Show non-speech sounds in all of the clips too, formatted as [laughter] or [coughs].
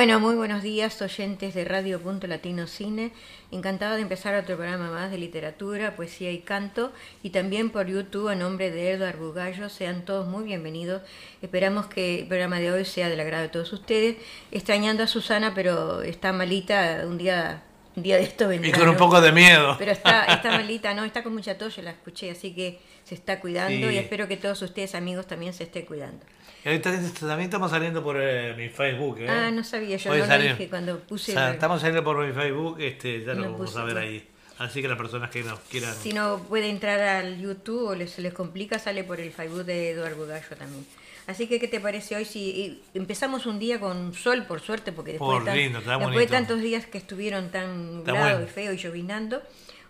Bueno, muy buenos días oyentes de Radio Punto Latino Cine. Encantada de empezar otro programa más de literatura, poesía y canto y también por YouTube a nombre de Eduardo Bugallo. Sean todos muy bienvenidos. Esperamos que el programa de hoy sea del agrado de todos ustedes. Extrañando a Susana, pero está malita, un día un día de esto vendrá. Y con un poco de miedo. Pero está, está [laughs] malita, no, está con mucha tos, yo la escuché, así que se está cuidando Sí. y espero que todos ustedes amigos también se estén cuidando. Y ahorita también estamos saliendo por eh, mi Facebook. ¿eh? Ah, no sabía, yo Hoy no salió. lo dije cuando puse... O sea, el- estamos saliendo por mi Facebook, este, ya No lo vamos a ver ahí. Así que las personas que nos quieran. Si no puede entrar al YouTube o les, se les complica, sale por el Facebook de Eduardo Bugallo también. Así que, ¿qué te parece hoy si y empezamos un día con sol, por suerte, porque después, Por tan- lindo, después de tantos días que estuvieron tan nublados bueno. y feo y llovinando,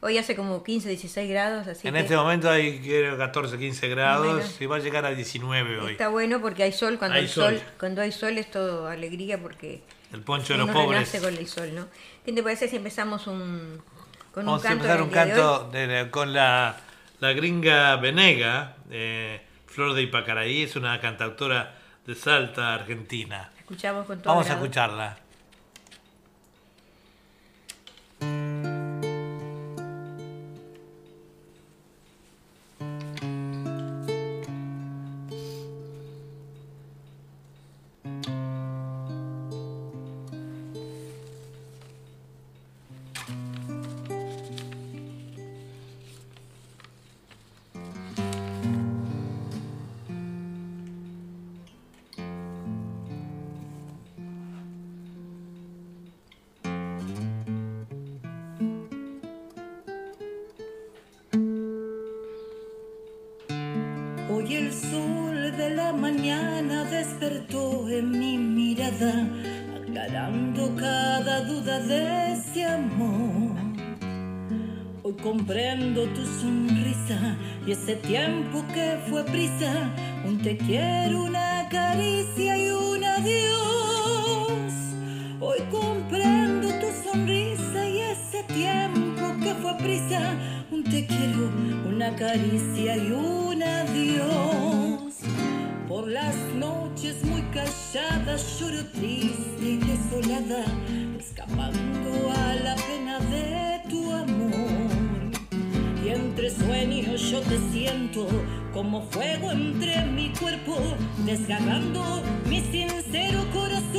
hoy hace como 15, 16 grados, así en que este momento hay creo, 14, 15 grados Bueno. y va a llegar a 19 hoy. está bueno porque hay sol. Cuando Hay hay sol. sol. cuando hay sol es todo alegría porque El poncho de los pobres. con el sol, ¿no? ¿Qué te parece si empezamos un, con Vamos un a canto empezar del un día de hoy? canto de- con la, la gringa Venega, eh, Flor de Ipacaraí, es una cantautora de Salta, Argentina. Escuchamos con todo Vamos a escucharla. Hoy el sol de la mañana despertó en mi mirada, aclarando cada duda de ese amor. Hoy comprendo tu sonrisa y ese tiempo que fue prisa, un te quiero, una caricia y un adiós. Hoy comprendo tu sonrisa y ese tiempo que fue prisa, un te quiero, una caricia y un adiós. Por las noches muy calladas lloro triste y desolada, escapando a la pena de tu amor. Y entre sueños yo te siento como fuego entre mi cuerpo, desgarrando mi sincero corazón.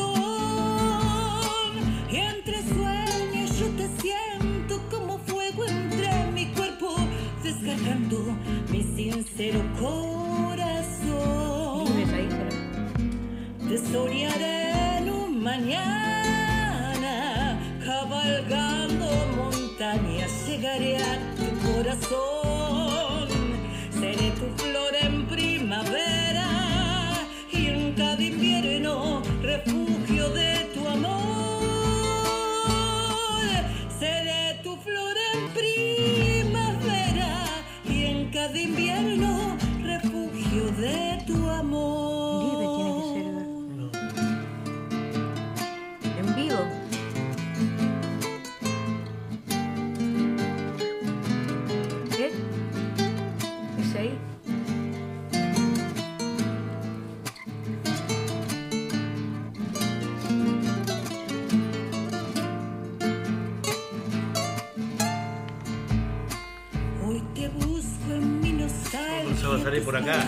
Por acá.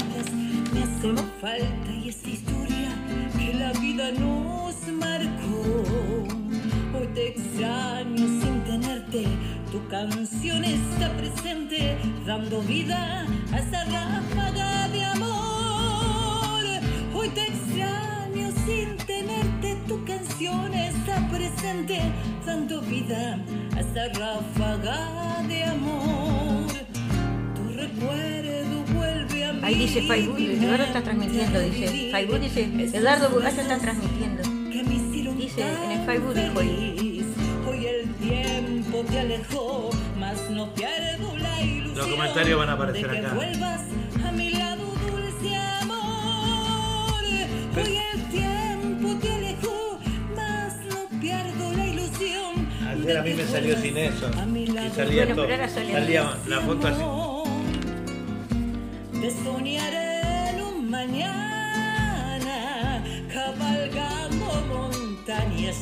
Falta y esta historia que la vida nos marcó. Hoy te extraño sin tenerte. Tu canción está presente, dando vida a esta ráfaga de amor. Hoy te extraño sin tenerte. Tu canción está presente, dando vida a esta ráfaga de amor. dice Facebook, Eduardo está transmitiendo, dice Facebook, dice Eduardo Burgacho está transmitiendo. Dice en el Facebook dijo Hoy. Los comentarios van a aparecer acá. Ayer a mí me salió sin eso. Y salía todo. Salía la foto así.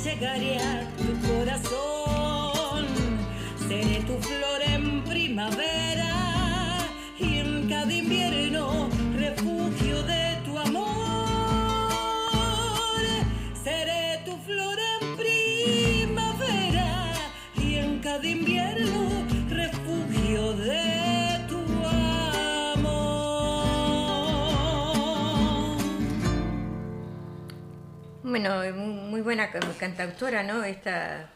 Llegaré a tu corazón. Seré tu flor en primavera y en cada invierno buena ca- cantautora, ¿no? Esta,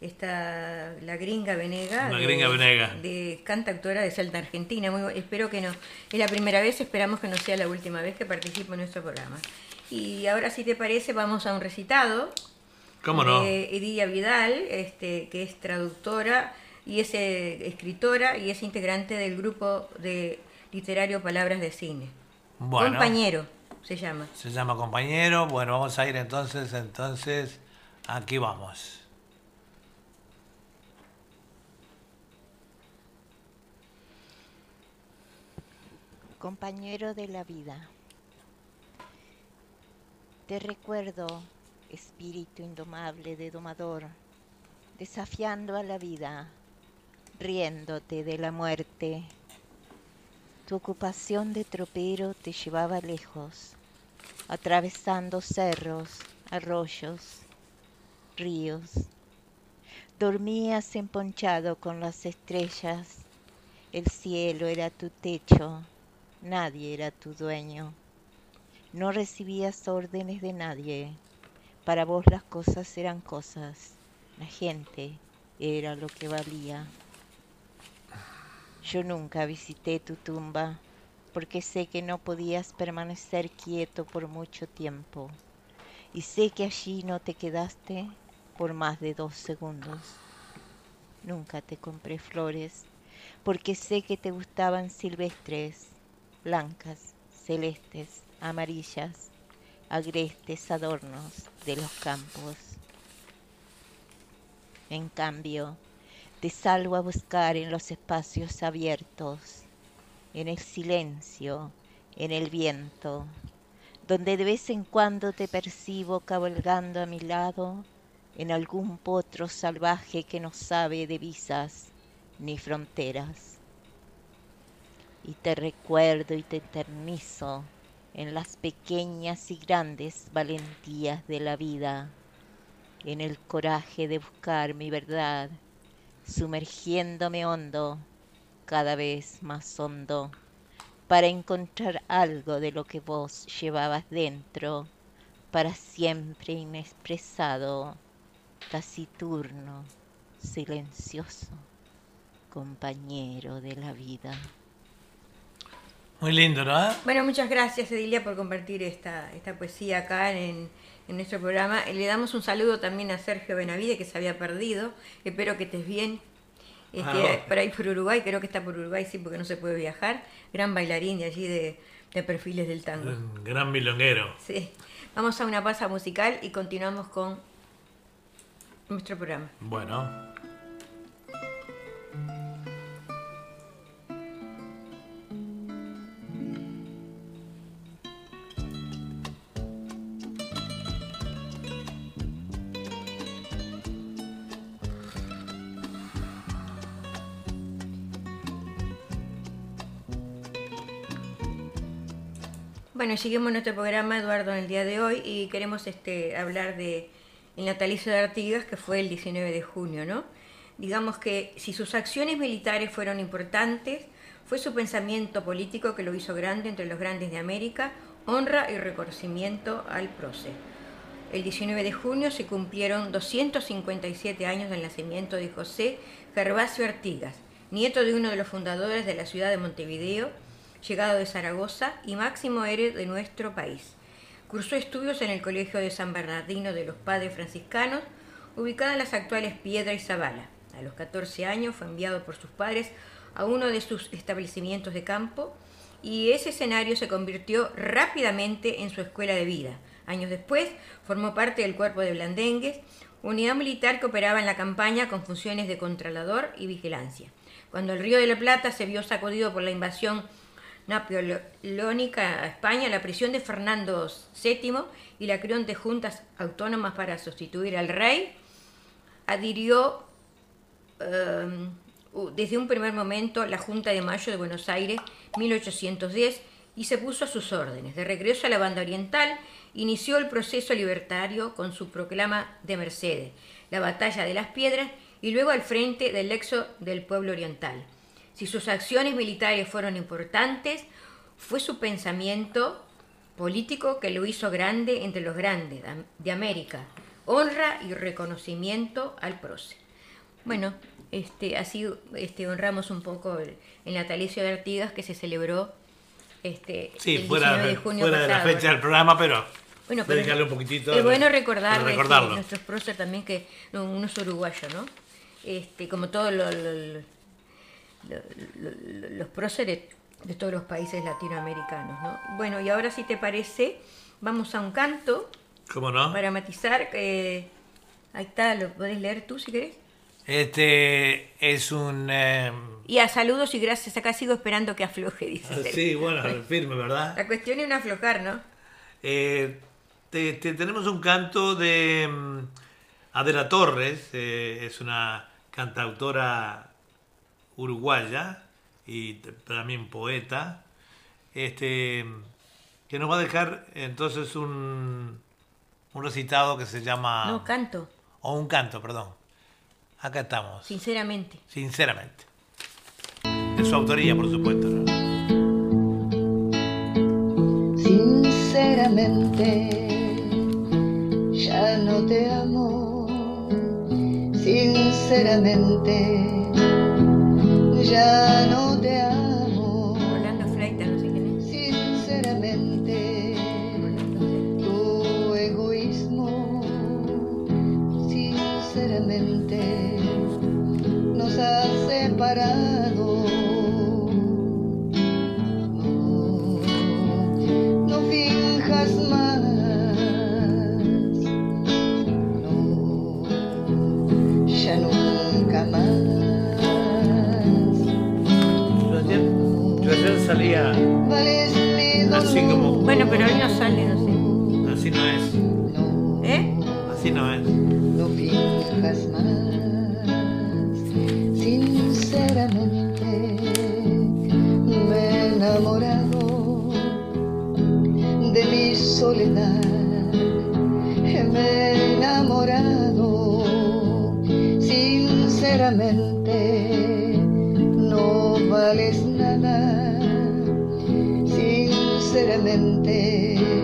esta la gringa Venega. La de- gringa Venega. De cantautora de Salta Argentina. Muy espero que no. Es la primera vez, esperamos que no sea la última vez que participe en nuestro programa. Y ahora, si te parece, vamos a un recitado. ¿Cómo no? De Edilia Vidal, este, que es traductora y es eh, escritora y es integrante del grupo de literario Palabras de Cine. Bueno. Compañero se llama. Se llama compañero. Bueno, vamos a ir entonces, entonces, aquí vamos. compañero de la vida. Te recuerdo, espíritu indomable de domador, desafiando a la vida, riéndote de la muerte. Tu ocupación de tropero te llevaba lejos, atravesando cerros, arroyos, ríos. Dormías emponchado con las estrellas, el cielo era tu techo, nadie era tu dueño. No recibías órdenes de nadie. Para vos las cosas eran cosas, la gente era lo que valía. Yo nunca visité tu tumba porque sé que no podías permanecer quieto por mucho tiempo y sé que allí no te quedaste por más de dos segundos. Nunca te compré flores porque sé que te gustaban silvestres, blancas, celestes, amarillas, agrestes adornos de los campos. En cambio, te salgo a buscar en los espacios abiertos, en el silencio, en el viento, donde de vez en cuando te percibo cabalgando a mi lado en algún potro salvaje que no sabe de visas ni fronteras. Y te recuerdo y te eternizo en las pequeñas y grandes valentías de la vida, en el coraje de buscar mi verdad, sumergiéndome hondo, cada vez más hondo, para encontrar algo de lo que vos llevabas dentro, para siempre inexpresado, taciturno, silencioso, compañero de la vida. Muy lindo, ¿no? Bueno, muchas gracias Edilia por compartir esta, esta poesía acá en, en nuestro programa. Le damos un saludo también a Sergio Benavide que se había perdido. Espero que estés bien. Este, Ah, por ahí por Uruguay, creo que está por Uruguay, sí, porque no se puede viajar. Gran bailarín de allí de, de perfiles del tango. Gran milonguero. Sí. Vamos a una pausa musical y continuamos con nuestro programa. Bueno. Bueno, seguimos nuestro programa, Eduardo, en el día de hoy y queremos este, hablar de el natalicio de Artigas, que fue el 19 de junio, ¿no? Digamos que si sus acciones militares fueron importantes, fue su pensamiento político que lo hizo grande entre los grandes de América, honra y reconocimiento al prócer. El 19 de junio se cumplieron 257 años del nacimiento de José Gervasio Artigas, nieto de uno de los fundadores de la ciudad de Montevideo, llegado de Zaragoza y máximo héroe de nuestro país. Cursó estudios en el Colegio de San Bernardino de los Padres Franciscanos, ubicado en las actuales Piedra y Zabala. A los 14 años fue enviado por sus padres a uno de sus establecimientos de campo y ese escenario se convirtió rápidamente en su escuela de vida. Años después formó parte del cuerpo de Blandengues, unidad militar que operaba en la campaña con funciones de controlador y vigilancia. Cuando el Río de la Plata se vio sacudido por la invasión napoleónica a España, la prisión de Fernando VII y la creación de juntas autónomas para sustituir al rey, adhirió eh, desde un primer momento la Junta de Mayo de Buenos Aires, 1810, y se puso a sus órdenes. De regreso a la banda oriental, inició el proceso libertario con su proclama de Mercedes, la batalla de las piedras y luego al frente del exo del pueblo oriental. Si sus acciones militares fueron importantes, fue su pensamiento político que lo hizo grande entre los grandes de América. Honra y reconocimiento al prócer. Bueno, este, así este, honramos un poco el, el natalicio de Artigas que se celebró este, Sí, el fuera, 19 de junio fuera de la pasado. fecha del programa, pero Bueno, pero dedicarle un poquitito. es bueno recordar recordarlo. nuestros próceres también, que no, uno es uruguayo, ¿no? Este, como lo- lo- lo- lo- los próceres de todos los países latinoamericanos, ¿no? Bueno, y ahora si te parece, vamos a un canto ¿Cómo no? para matizar. eh, ahí está, lo podés leer tú si querés. Este es un. eh, Y a saludos y gracias. Acá sigo esperando que afloje, dice. sí, bueno, [laughs] firme, ¿verdad? La cuestión es no aflojar, ¿no? Eh, te- te- tenemos un canto de mm, Adela Torres, es una cantautora uruguaya y también poeta, este, que nos va a dejar entonces un, un recitado que se llama... No, canto, o un canto, perdón. Acá estamos, sinceramente. sinceramente. De su autoría, por supuesto. ¿no? Sinceramente, ya no te amo. Sinceramente, ya no Así como- Bueno, pero hoy no sale, Sinceramente,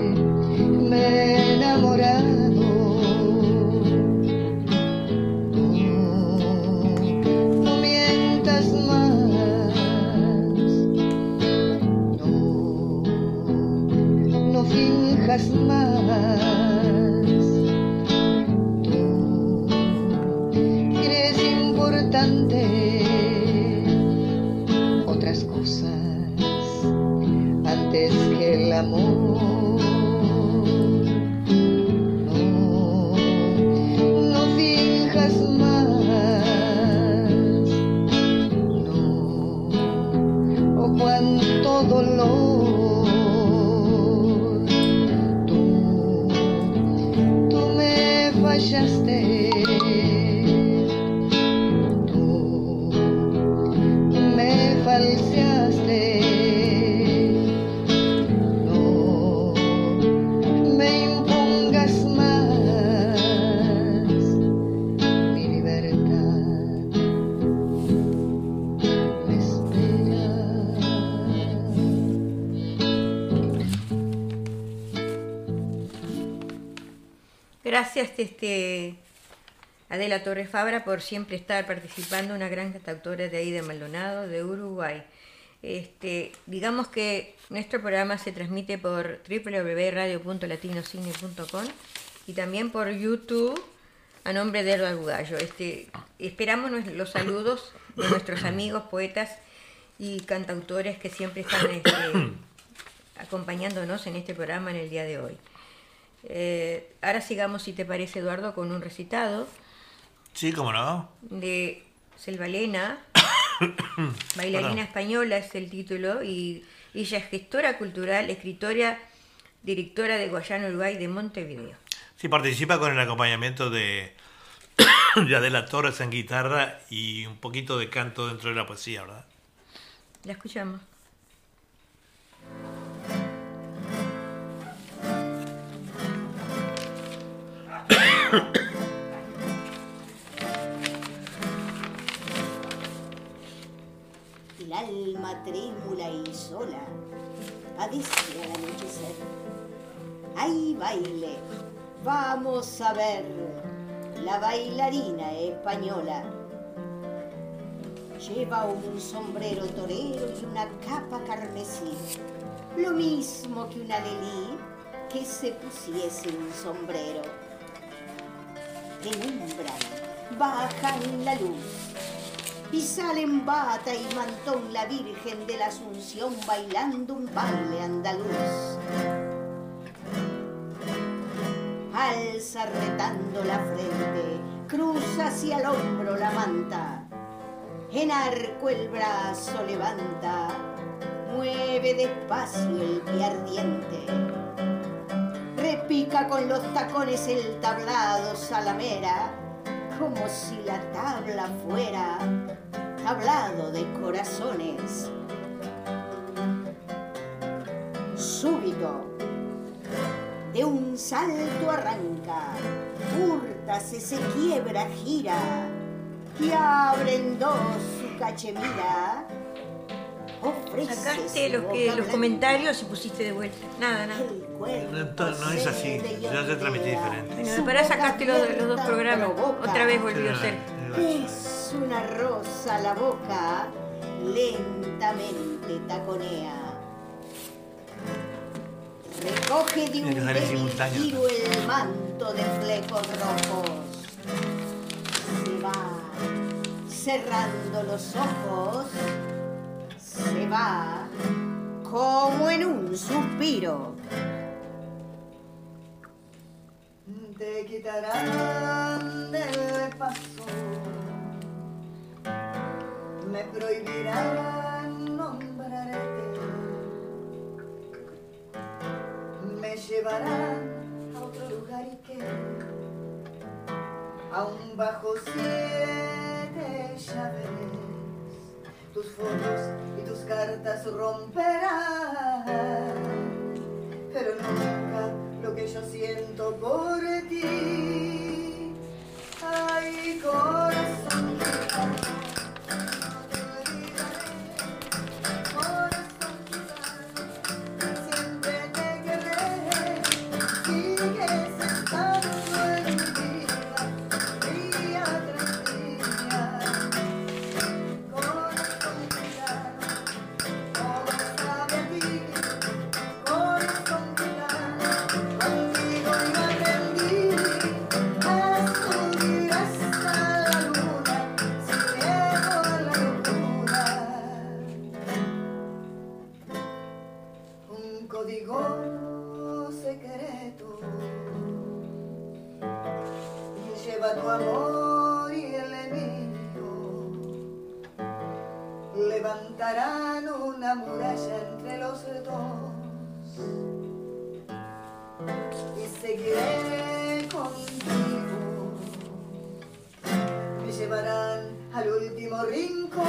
Adela Torres Fabra, por siempre estar participando, una gran cantautora de ahí de Maldonado, de Uruguay. Este, digamos que nuestro programa se transmite por www.radio.latinocine.com y también por YouTube a nombre de Eduardo Bugallo. Este, esperamos los saludos de nuestros amigos, poetas y cantautores que siempre están este, [coughs] acompañándonos en este programa en el día de hoy. Eh, ahora sigamos, si te parece, Eduardo, con un recitado Sí, cómo no. de Selvalena, [coughs] bailarina Perdón. española es el título, y ella es gestora cultural, escritora, directora de Guayana, Uruguay, de Montevideo. Sí, participa con el acompañamiento de, [coughs] de Adela Torres en guitarra y un poquito de canto dentro de la poesía, ¿verdad? La escuchamos. [coughs] el alma trémula y sola padece al anochecer. ¡Ay, baile! Vamos a ver la bailarina española. Lleva un sombrero torero y una capa carmesí, lo mismo que una lelí que se pusiese un sombrero. Penumbran, bajan la luz, y salen bata y mantón la Virgen de la Asunción bailando un baile andaluz. Alza retando la frente, cruza hacia el hombro la manta, en arco el brazo levanta, mueve despacio el pie ardiente, repica con los tacones el tablado salamera, como si la tabla fuera tablado de corazones. Súbito, de un salto arranca, hurtase, se quiebra, gira, y abre en dos su cachemira. Sacaste los, que, los comentarios y pusiste de vuelta. Nada, nada. No, no es así, cede y ya se transmití diferente. Bueno, para sacaste los, los dos programas. Otra vez volvió a ser. Es una rosa la boca, lentamente taconea. Recoge de un giro el manto de flecos rojos. Se va cerrando los ojos, se va como en un suspiro. te quitarán del paso, me prohibirán nombrarte, me llevarán a otro lugar y que aún bajo siete llaves tus fotos y tus cartas romperán pero nunca lo que yo siento por ti. Ay, corazón levantarán una muralla entre los dos y seguiré contigo. Me llevarán al último rincón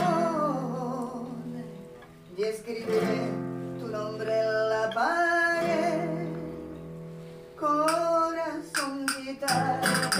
y escribiré tu nombre en la pared. Corazón gitano,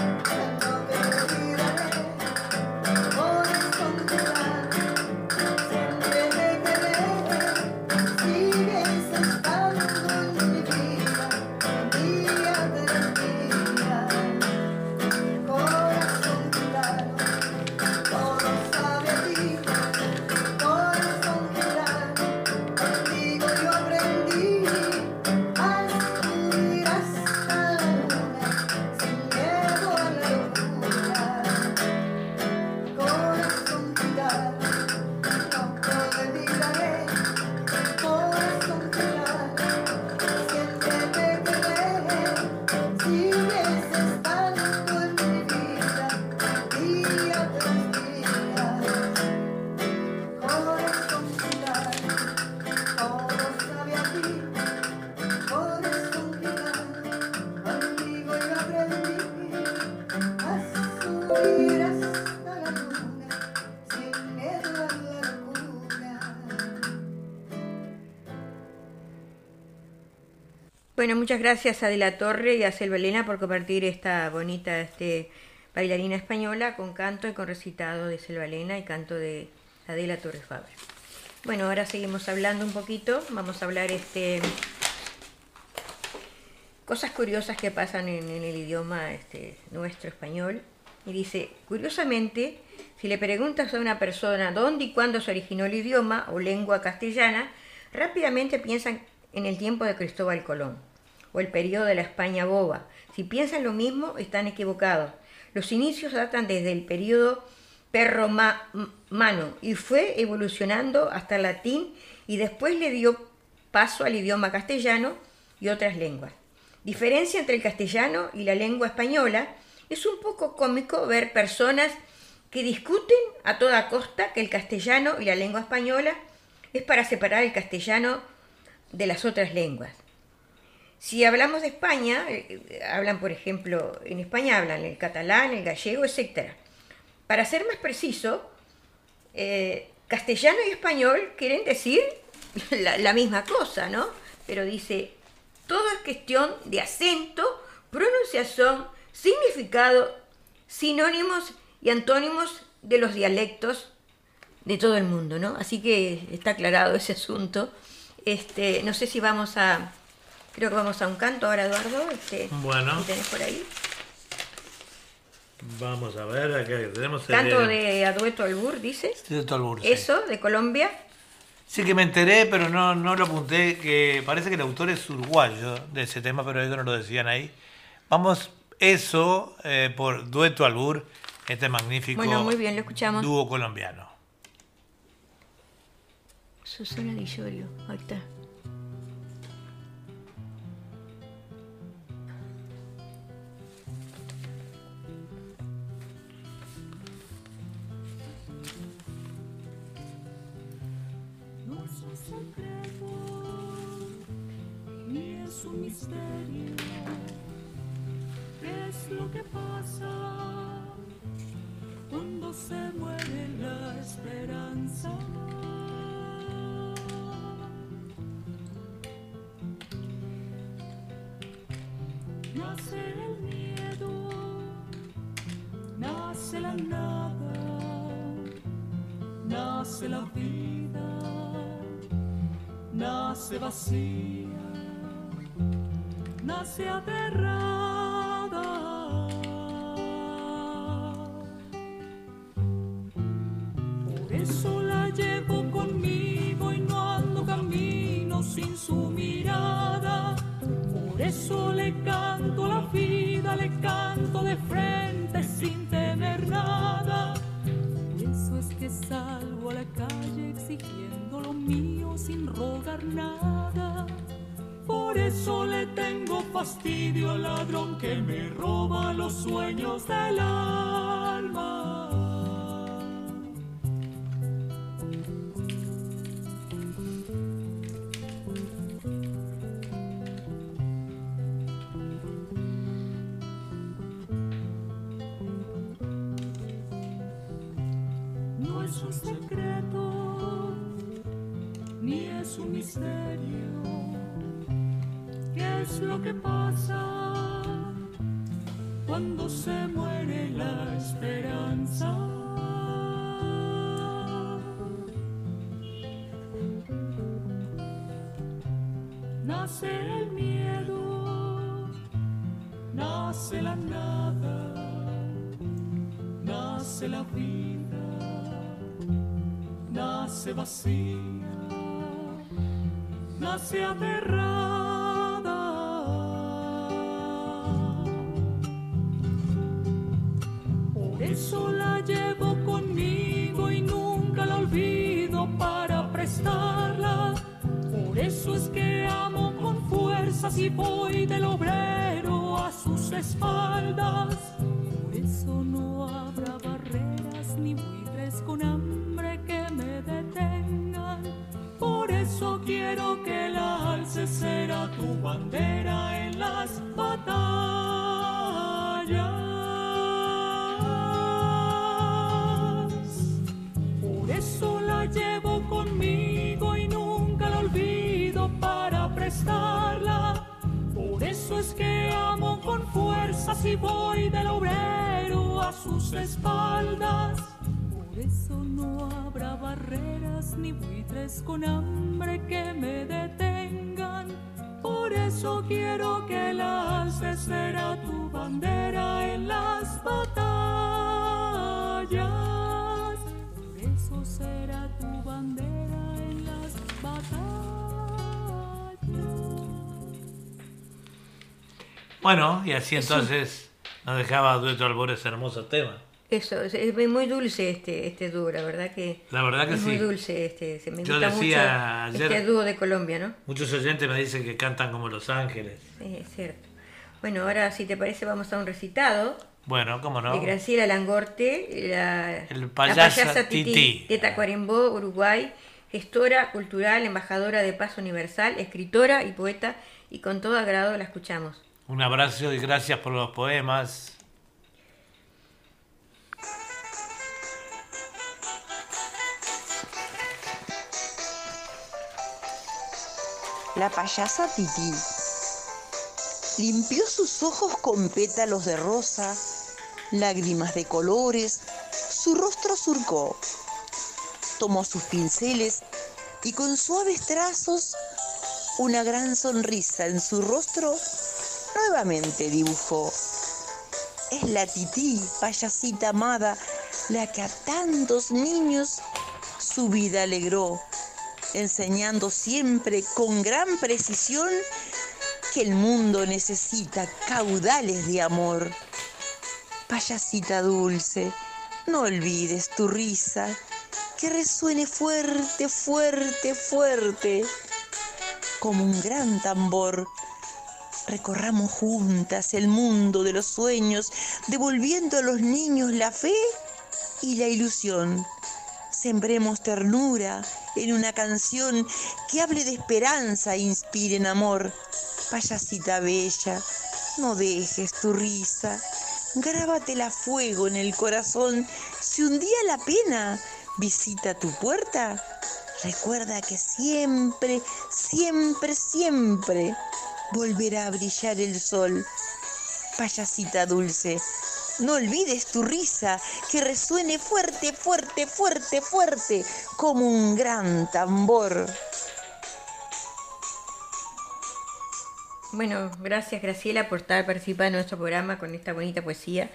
muchas gracias a De Torre y a Selva Elena por compartir esta bonita este, bailarina española con canto y con recitado de Selva Elena y canto de Adela Torres Faber. Bueno, ahora seguimos hablando un poquito. Vamos a hablar este cosas curiosas que pasan en, en el idioma este, nuestro español. Y dice, curiosamente, si le preguntas a una persona dónde y cuándo se originó el idioma o lengua castellana, rápidamente piensan en el tiempo de Cristóbal Colón o el periodo de la España boba. Si piensan lo mismo, están equivocados. Los inicios datan desde el periodo perromano y fue evolucionando hasta el latín y después le dio paso al idioma castellano y otras lenguas. Diferencia entre el castellano y la lengua española es un poco cómico ver personas que discuten a toda costa que el castellano y la lengua española es para separar el castellano de las otras lenguas. Si hablamos de España, eh, hablan, por ejemplo, en España hablan el catalán, el gallego, etc. Para ser más preciso, eh, castellano y español quieren decir [laughs] la, la misma cosa, ¿no? Pero dice, todo es cuestión de acento, pronunciación, significado, sinónimos y antónimos de los dialectos de todo el mundo, ¿no? Así que está aclarado ese asunto. Este, no sé si vamos a, creo que vamos a un canto ahora, Eduardo. Este, Bueno. ¿lo tenés por ahí? Vamos a ver, acá tenemos el- Canto de Adueto Albur, dices. Sí, de Tolbur, sí. Eso, de Colombia. Sí que me enteré, pero no, no lo apunté, que parece que el autor es uruguayo de ese tema, pero eso no lo decían ahí. Vamos, eso, eh, por Dueto Albur, este magnífico Bueno, muy bien, lo escuchamos. dúo colombiano. Susana Di Llorio, ahí está. Nace el miedo, nace la nada nace la vida, nace vacía, nace aterrada. Por eso que me roba los sueños del alma. Un secreto, ni es un misterio. ¿Qué es lo que pasa se muere la esperanza? Nace el miedo, nace la nada nace la vida, nace vacía, nace aterrada. Y voy del obrero a sus espaldas. Espaldas? Por eso no habrá barreras ni buitres con hambre que me detengan. Por eso quiero que la alces será tu bandera en las batallas. Por eso será tu bandera en las batallas. Bueno, y así entonces nos dejaba Dueto Albor ese hermoso tema. Eso, es, muy dulce este, este dúo, la verdad que, La verdad que es muy dulce este, se me Yo gusta decía mucho ayer- este dúo de Colombia, ¿no? Muchos oyentes me dicen que cantan como Los Ángeles. Sí, es cierto. Bueno, ahora si te parece vamos a un recitado Bueno, cómo no. de Graciela Langorte, la, El la payasa Tití. de Tacuarembó, Uruguay, gestora cultural, embajadora de paz universal, escritora y poeta, y con todo agrado la escuchamos. Un abrazo y gracias por los poemas. La payasa Tití limpió sus ojos con pétalos de rosa, lágrimas de colores, su rostro surcó. Tomó sus pinceles y con suaves trazos una gran sonrisa en su rostro nuevamente dibujó. Es la tití, payasita amada, la que a tantos niños su vida alegró, enseñando siempre con gran precisión que el mundo necesita caudales de amor. Payasita dulce, no olvides tu risa, que resuene fuerte, fuerte, fuerte, como un gran tambor. Recorramos juntas el mundo de los sueños, devolviendo a los niños la fe y la ilusión. Sembremos ternura en una canción que hable de esperanza e inspire en amor. Payasita bella, no dejes tu risa, grábatela fuego en el corazón. Si un día la pena visita tu puerta, recuerda que siempre, siempre, siempre volverá a brillar el sol. Payasita dulce, no olvides tu risa, que resuene fuerte, fuerte, fuerte, fuerte, como un gran tambor. Bueno, gracias Graciela por estar participando en nuestro programa con esta bonita poesía,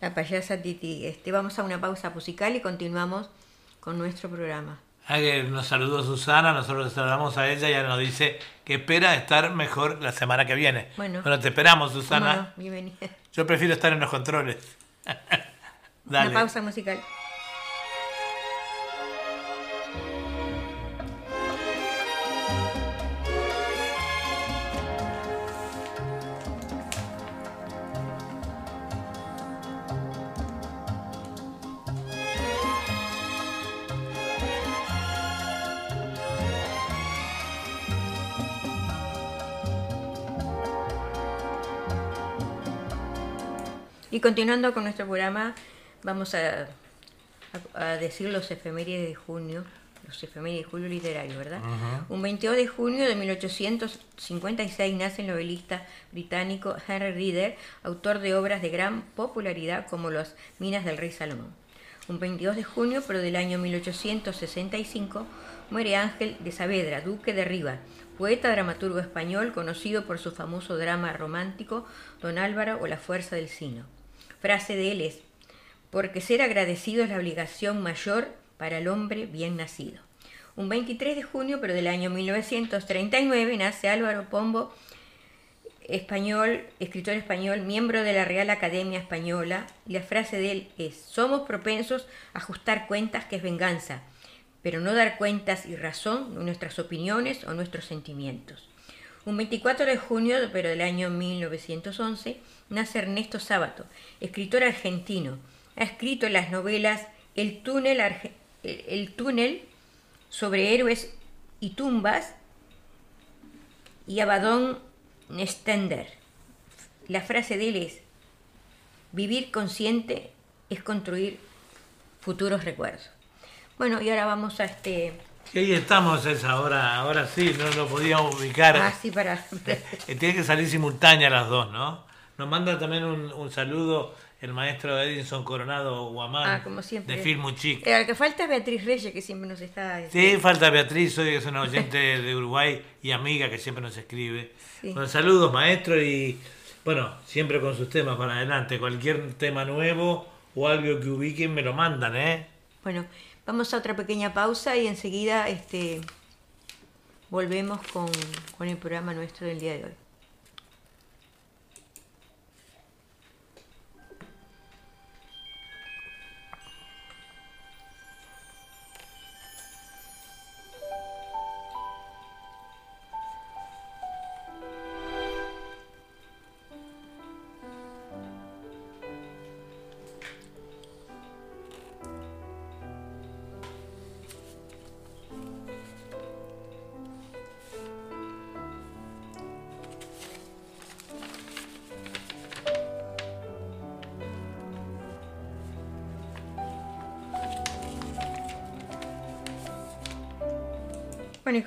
La payasa Titi. Este, vamos a una pausa musical y continuamos con nuestro programa. Nos saludó Susana, nosotros saludamos a ella y ella nos dice que espera estar mejor la semana que viene. Bueno. te esperamos, ¿Cómo Susana. no? Bienvenida. Yo prefiero estar en los controles. [laughs] Dale. Una pausa musical. Y continuando con nuestro programa, vamos a, a- a decir los efemérides de junio, los efemérides de julio literario, ¿verdad? Un 22 de junio de 1856 nace el novelista británico Henry Reader, autor de obras de gran popularidad como Las Minas del Rey Salomón. Un 22 de junio, pero del año 1865, muere Ángel de Saavedra, duque de Riva, poeta dramaturgo español conocido por su famoso drama romántico Don Álvaro o La Fuerza del Sino. Frase de él es, porque ser agradecido es la obligación mayor para el hombre bien nacido. Un 23 de junio, pero del año 1939, nace Álvaro Pombo, español, escritor español, miembro de la Real Academia Española, la frase de él es, somos propensos a ajustar cuentas que es venganza, pero no dar cuentas y razón de nuestras opiniones o nuestros sentimientos. Un 24 de junio, pero del año 1911, nace Ernesto Sábato, escritor argentino. Ha escrito las novelas El túnel, Arge- el, El túnel sobre héroes y tumbas y Abadón Stender. La frase de él es, vivir consciente es construir futuros recuerdos. Bueno, y ahora vamos a este... Y ahí estamos esa hora, ahora sí, no lo podíamos ubicar. Así para... Eh, [laughs] Tiene que salir simultánea las dos, ¿no? Nos manda también un, un saludo el maestro Edinson Coronado Guamán Ah, como siempre. de Filmuchic. Eh, la que falta es Beatriz Reyes, que siempre nos está... este, Sí, falta Beatriz, hoy es una oyente [laughs] de Uruguay y amiga que siempre nos escribe. Sí. Bueno, saludos, maestro, y bueno, siempre con sus temas para adelante. Cualquier tema nuevo o algo que ubiquen me lo mandan, ¿eh? Bueno, vamos a otra pequeña pausa y enseguida este, volvemos con, con el programa nuestro del día de hoy.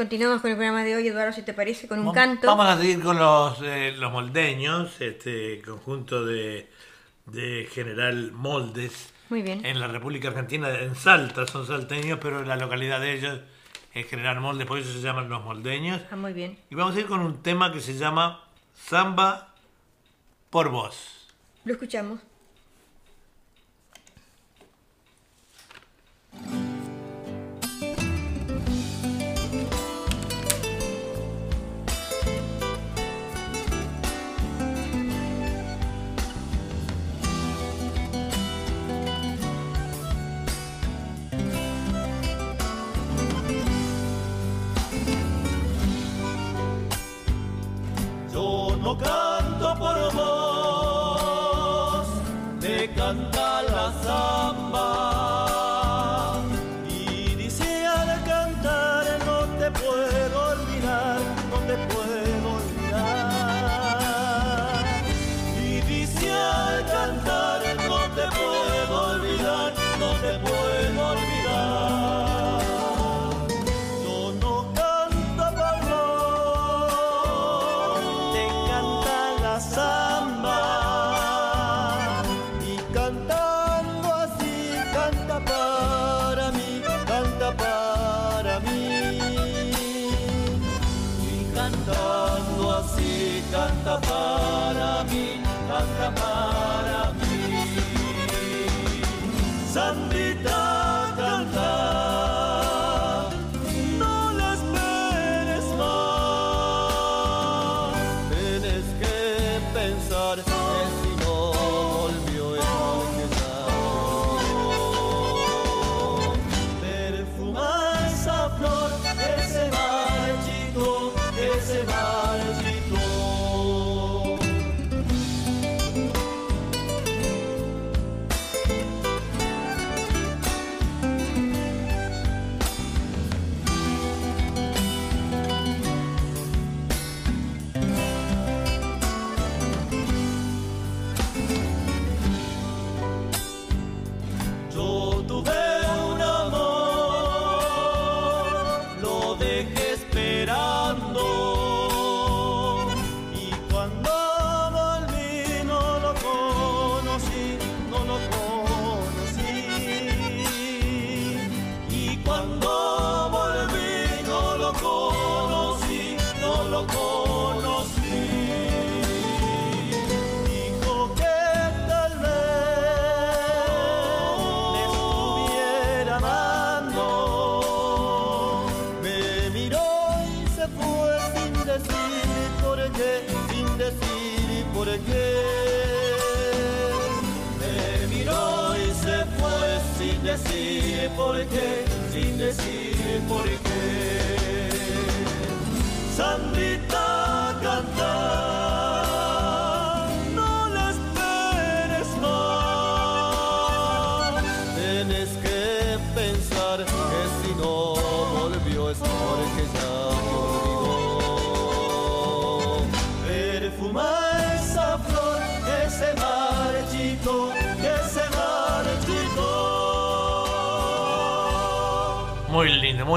Continuamos con el programa de hoy, Eduardo, si te parece, con un Vam- canto. Vamos a seguir con los, eh, los moldeños, este conjunto de, de General Moldes Muy bien. en la República Argentina, en Salta, son salteños, pero la localidad de ellos es General Moldes, por eso se llaman los moldeños. Ah, muy bien. Y vamos a ir con un tema que se llama Samba por Vos. Lo escuchamos.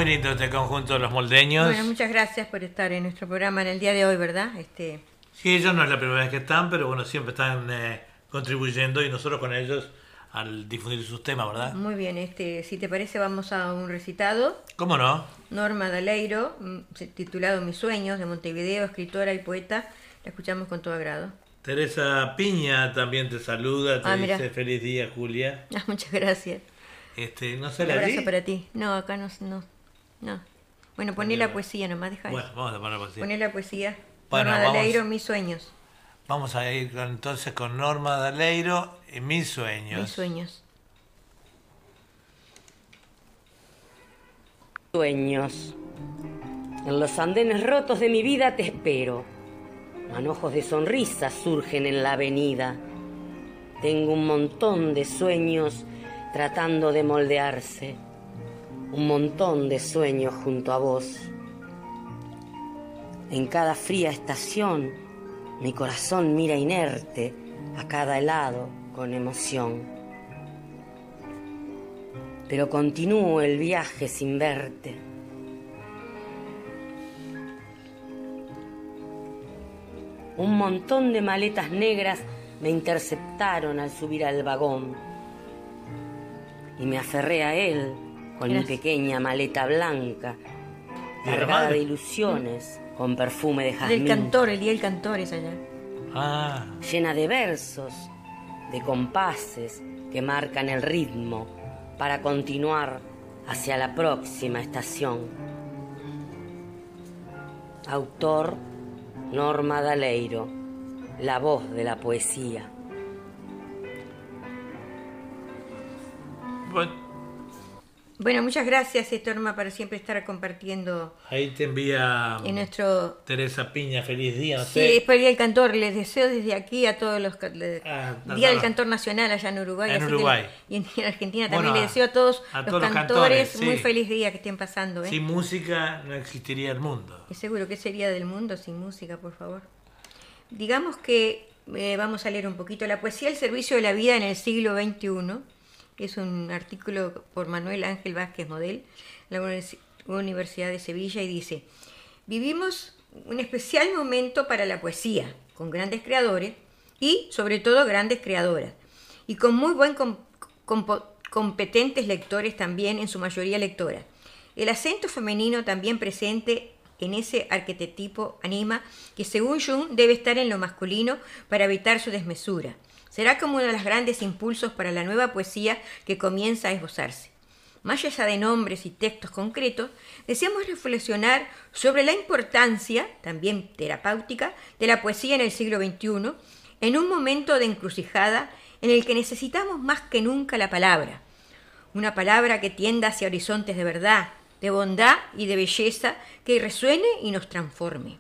Muy lindo este conjunto de los moldeños. Bueno, muchas gracias por estar en nuestro programa en el día de hoy, ¿verdad? Este, Sí, ellos no es la primera vez que están, pero bueno, siempre están eh, contribuyendo y nosotros con ellos al difundir sus temas, ¿verdad? Muy bien, este, si te parece vamos a un recitado. ¿Cómo no? Norma Daleiro, mm, se- titulado Mis sueños, de Montevideo, escritora y poeta. La escuchamos con todo agrado. Teresa Piña también te saluda, te Ah, dice mira. feliz día, Julia. [laughs] Ah, muchas gracias. Este, no Un sé la abrazo para ti. No, acá no, no. No. Bueno, poné la poesía nomás, deja Bueno, eso. vamos a poner poesía. Poné la poesía. Bueno, Norma vamos. Daleiro, Mis sueños. Vamos a ir con- entonces con Norma Daleiro y mis sueños. Mis sueños. Sueños. En los andenes rotos de mi vida te espero. Manojos de sonrisas surgen en la avenida. Tengo un montón de sueños tratando de moldearse. Un montón de sueños junto a vos. En cada fría estación, mi corazón mira inerte a cada helado con emoción. Pero continúo el viaje sin verte. Un montón de maletas negras me interceptaron al subir al vagón. Y me aferré a él con mi Gracias. pequeña maleta blanca, ¿Y de la cargada de ilusiones, con perfume de Del jazmín cantor, el día del cantor es allá. Ah, llena de versos, de compases que marcan el ritmo para continuar hacia la próxima estación. Autor Norma Daleiro, la voz de la poesía. bueno, Bueno, muchas gracias, Norma, para siempre estar compartiendo ahí te envía en nuestro... Teresa Piña, feliz día, no Sí, sé. es por el Día del Cantor. Les deseo desde aquí a todos los... Ah, no, Día no, del. Cantor Nacional allá en Uruguay. En que- Uruguay. y en, en Argentina también les deseo a todos, a los, todos los cantores, muy sí. feliz día que estén pasando. ¿eh? Sin música no existiría el mundo. Y seguro que sería del mundo sin música, por favor. Digamos que eh, vamos a leer un poquito la poesía El servicio de la vida en el siglo XXI. Es un artículo por Manuel Ángel Vázquez Model, la Univers- Universidad de Sevilla, y dice, vivimos un especial momento para la poesía, con grandes creadores y sobre todo grandes creadoras, y con muy buen com- compo- competentes lectores también, en su mayoría lectoras. El acento femenino también presente en ese arquetipo anima que según Jung debe estar en lo masculino para evitar su desmesura. Será como uno de los grandes impulsos para la nueva poesía que comienza a esbozarse. Más allá de nombres y textos concretos, deseamos reflexionar sobre la importancia, también terapéutica, de la poesía en el siglo XXI, en un momento de encrucijada en el que necesitamos más que nunca la palabra, una palabra que tienda hacia horizontes de verdad, de bondad y de belleza, que resuene y nos transforme.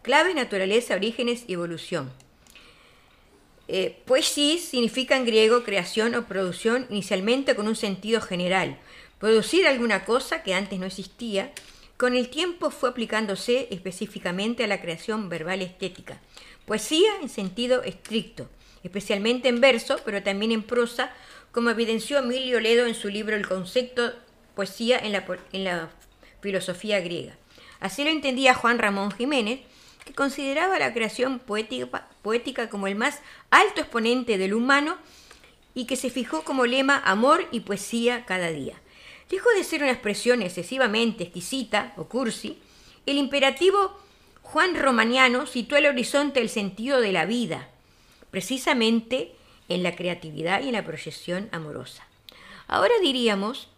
Clave, naturaleza, orígenes y evolución. Eh, poesía significa en griego creación o producción inicialmente con un sentido general, producir alguna cosa que antes no existía, con el tiempo fue aplicándose específicamente a la creación verbal estética. Poesía en sentido estricto, especialmente en verso, pero también en prosa, como evidenció Emilio Ledo en su libro El concepto poesía en la filosofía griega. Así lo entendía Juan Ramón Jiménez, que consideraba la creación poética, como el más alto exponente del humano y que se fijó como lema amor y poesía cada día. Dejó de ser una expresión excesivamente exquisita o cursi, el imperativo Juan Romaniano situó el horizonte del sentido de la vida, precisamente en la creatividad y en la proyección amorosa. Ahora diríamos,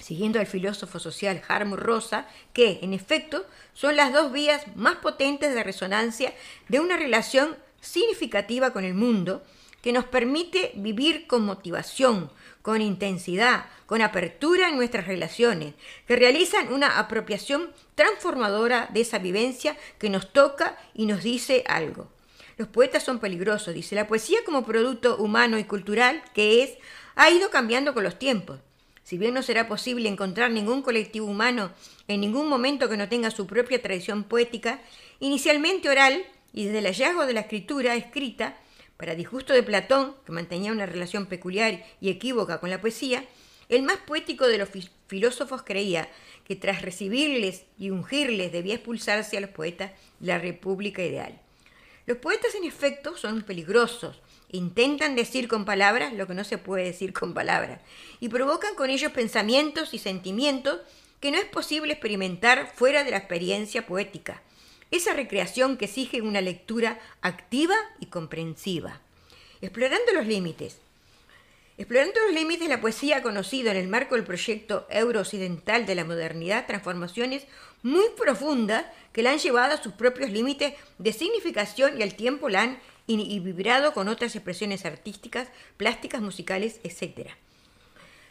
siguiendo al filósofo social Harm Rosa, que, en efecto, son las dos vías más potentes de resonancia de una relación significativa con el mundo que nos permite vivir con motivación, con intensidad, con apertura en nuestras relaciones, que realizan una apropiación transformadora de esa vivencia que nos toca y nos dice algo. Los poetas son peligrosos, dice. La poesía como producto humano y cultural que es, ha ido cambiando con los tiempos. Si bien no será posible encontrar ningún colectivo humano en ningún momento que no tenga su propia tradición poética, inicialmente oral y desde el hallazgo de la escritura escrita, para disgusto de Platón, que mantenía una relación peculiar y equívoca con la poesía, el más poético de los fi- filósofos creía que tras recibirles y ungirles debía expulsarse a los poetas la república ideal. Los poetas, en efecto, son peligrosos. Intentan decir con palabras lo que no se puede decir con palabras y provocan con ellos pensamientos y sentimientos que no es posible experimentar fuera de la experiencia poética. Esa recreación que exige una lectura activa y comprensiva. Explorando los límites. Explorando los límites, la poesía ha conocido en el marco del proyecto euro-occidental de la modernidad transformaciones muy profundas que la han llevado a sus propios límites de significación y al tiempo la han y vibrado con otras expresiones artísticas, plásticas, musicales, etc.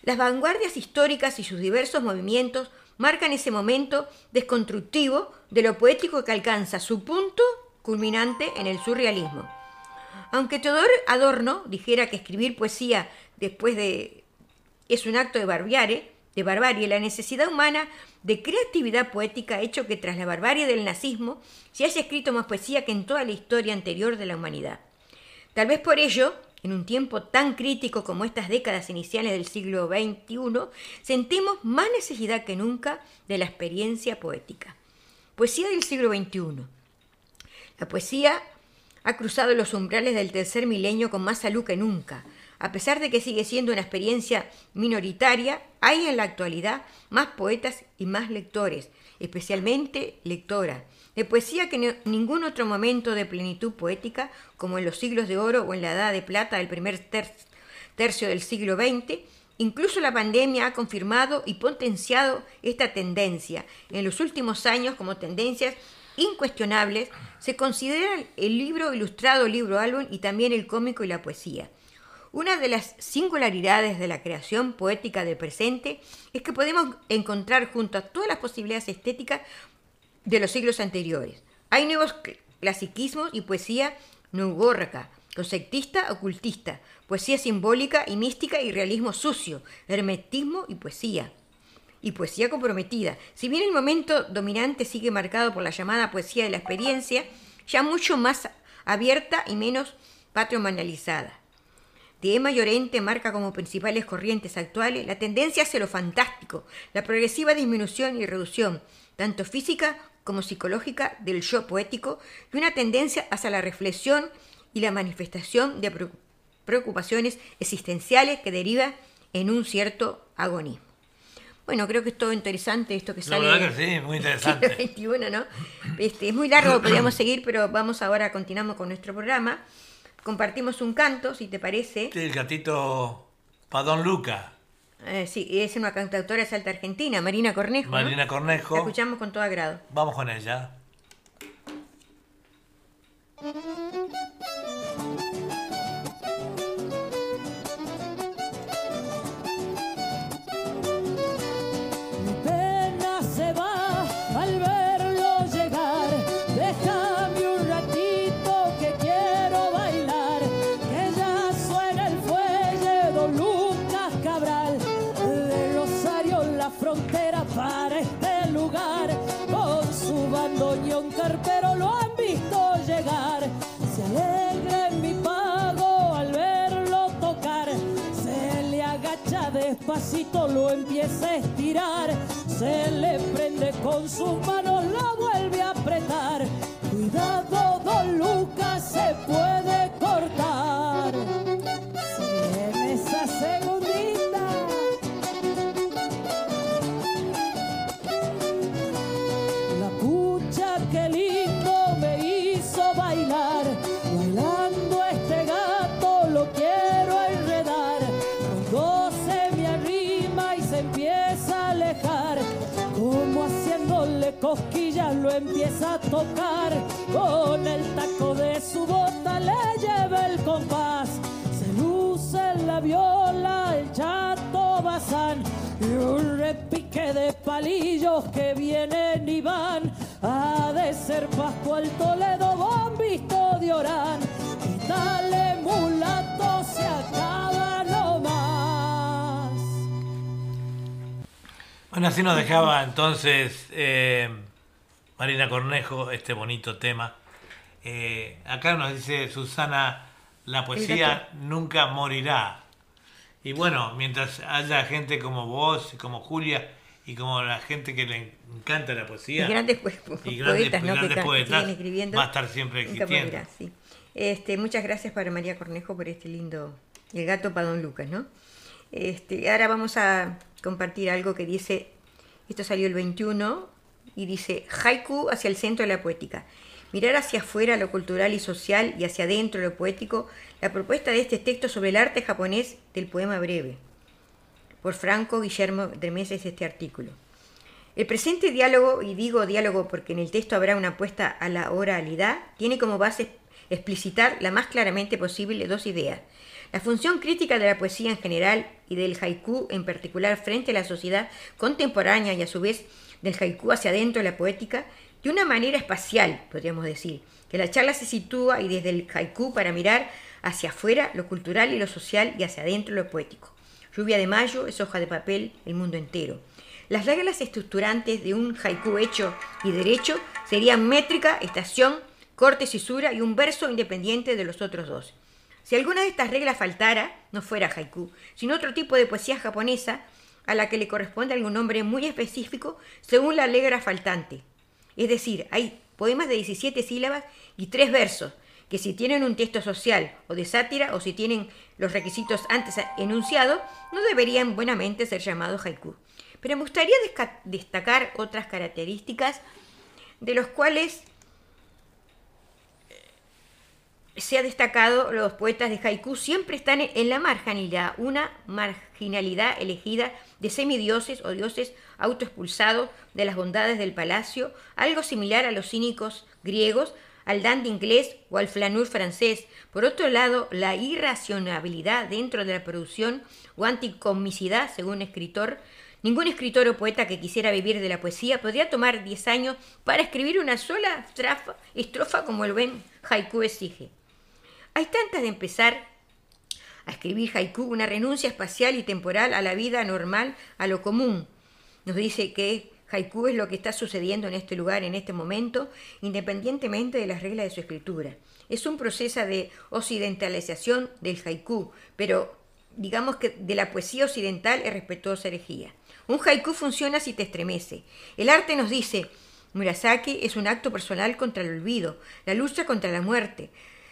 Las vanguardias históricas y sus diversos movimientos marcan ese momento desconstructivo de lo poético que alcanza su punto culminante en el surrealismo. Aunque Teodor Adorno dijera que escribir poesía después de es un acto de barbarie, de barbarie, la necesidad humana de creatividad poética ha hecho que tras la barbarie del nazismo se haya escrito más poesía que en toda la historia anterior de la humanidad. Tal vez por ello, en un tiempo tan crítico como estas décadas iniciales del siglo XXI, sentimos más necesidad que nunca de la experiencia poética. Poesía del siglo XXI. La poesía ha cruzado los umbrales del tercer milenio con más salud que nunca. A pesar de que sigue siendo una experiencia minoritaria, hay en la actualidad más poetas y más lectores, especialmente lectoras, de poesía que en ningún otro momento de plenitud poética, como en los siglos de oro o en la edad de plata del primer tercio del siglo XX, Incluso la pandemia ha confirmado y potenciado esta tendencia. En los últimos años, como tendencias incuestionables, se consideran el libro ilustrado, libro álbum y también el cómico y la poesía. Una de las singularidades de la creación poética del presente es que podemos encontrar junto a todas las posibilidades estéticas de los siglos anteriores. Hay nuevos clasiquismos y poesía neugórraca, conceptista, ocultista, poesía simbólica y mística y realismo sucio, hermetismo y poesía. Y poesía comprometida. Si bien el momento dominante sigue marcado por la llamada poesía de la experiencia, ya mucho más abierta y menos patrimonializada de Emma Llorente marca como principales corrientes actuales la tendencia hacia lo fantástico, la progresiva disminución y reducción, tanto física como psicológica, del yo poético, y una tendencia hacia la reflexión y la manifestación de preocupaciones existenciales que deriva en un cierto agonismo. Bueno, creo que es todo interesante esto que sale. La que sí, muy interesante. 21, ¿no? Este, es muy largo, podríamos seguir, pero vamos ahora, continuamos con nuestro programa compartimos un canto, si te parece. Sí, el gatito Padón Luca. Eh, sí, es una cantautora salta argentina, Marina Cornejo. Marina Cornejo. La escuchamos con todo agrado. Vamos con ella. A estirar. Se le prende con manos, así nos dejaba entonces eh, Marina Cornejo este bonito tema. Eh, acá nos dice Susana, la poesía nunca morirá. Y bueno, mientras haya gente como vos, como Julia y como la gente que le encanta la poesía. Y grandes, pues, y grandes, poetas, ¿no? grandes que, escribiendo. va a estar siempre existiendo. morirá, sí. Este, muchas gracias para María Cornejo por este lindo, el gato para Don Lucas, ¿no? Este, ahora vamos a compartir algo que dice, esto salió el 21 y dice, haiku hacia el centro de la poética. Mirar hacia afuera lo cultural y social y hacia adentro lo poético, la propuesta de este texto sobre el arte japonés del poema breve. Por Franco Guillermo de Mesa es este artículo. El presente diálogo, y digo diálogo porque en el texto habrá una apuesta a la oralidad, tiene como base explicitar la más claramente posible dos ideas. La función crítica de la poesía en general y del haiku en particular frente a la sociedad contemporánea y a su vez del haiku hacia adentro de la poética, de una manera espacial, podríamos decir, que la charla se sitúa y desde el haiku para mirar hacia afuera lo cultural y lo social y hacia adentro lo poético. Lluvia de mayo es hoja de papel, el mundo entero. Las reglas estructurantes de un haiku hecho y derecho serían métrica, estación, corte, cisura y un verso independiente de los otros dos. Si alguna de estas reglas faltara, no fuera haiku, sino otro tipo de poesía japonesa a la que le corresponde algún nombre muy específico según la letra faltante. Es decir, hay poemas de 17 sílabas y tres versos, que si tienen un texto social o de sátira o si tienen los requisitos antes enunciados, no deberían buenamente ser llamados haiku. Pero me gustaría destacar otras características de los cuales eh, se ha destacado los poetas de haiku siempre están en la marginalidad, una marginalidad elegida de semidioses o dioses autoexpulsados de las bondades del palacio, algo similar a los cínicos griegos, al dandy inglés o al flaneur francés. Por otro lado, la irracionabilidad dentro de la producción o anticomicidad, según escritor, Ningún escritor o poeta que quisiera vivir de la poesía podría tomar 10 años para escribir una sola estrofa, estrofa como el buen haiku exige. Hay tantas de empezar a escribir haiku una renuncia espacial y temporal a la vida normal, a lo común. Nos dice que haiku es lo que está sucediendo en este lugar, en este momento, independientemente de las reglas de su escritura. Es un proceso de occidentalización del haiku, pero digamos que de la poesía occidental es respetuosa herejía. Un haiku funciona si te estremece. El arte nos dice, Murasaki es un acto personal contra el olvido, la lucha contra la muerte.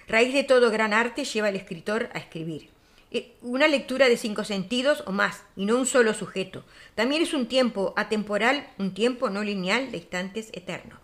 Raíz de todo gran arte lleva al escritor a escribir. Eh, Una lectura de cinco sentidos o más, y no un solo sujeto. También es un tiempo atemporal, un tiempo no lineal de instantes eternos.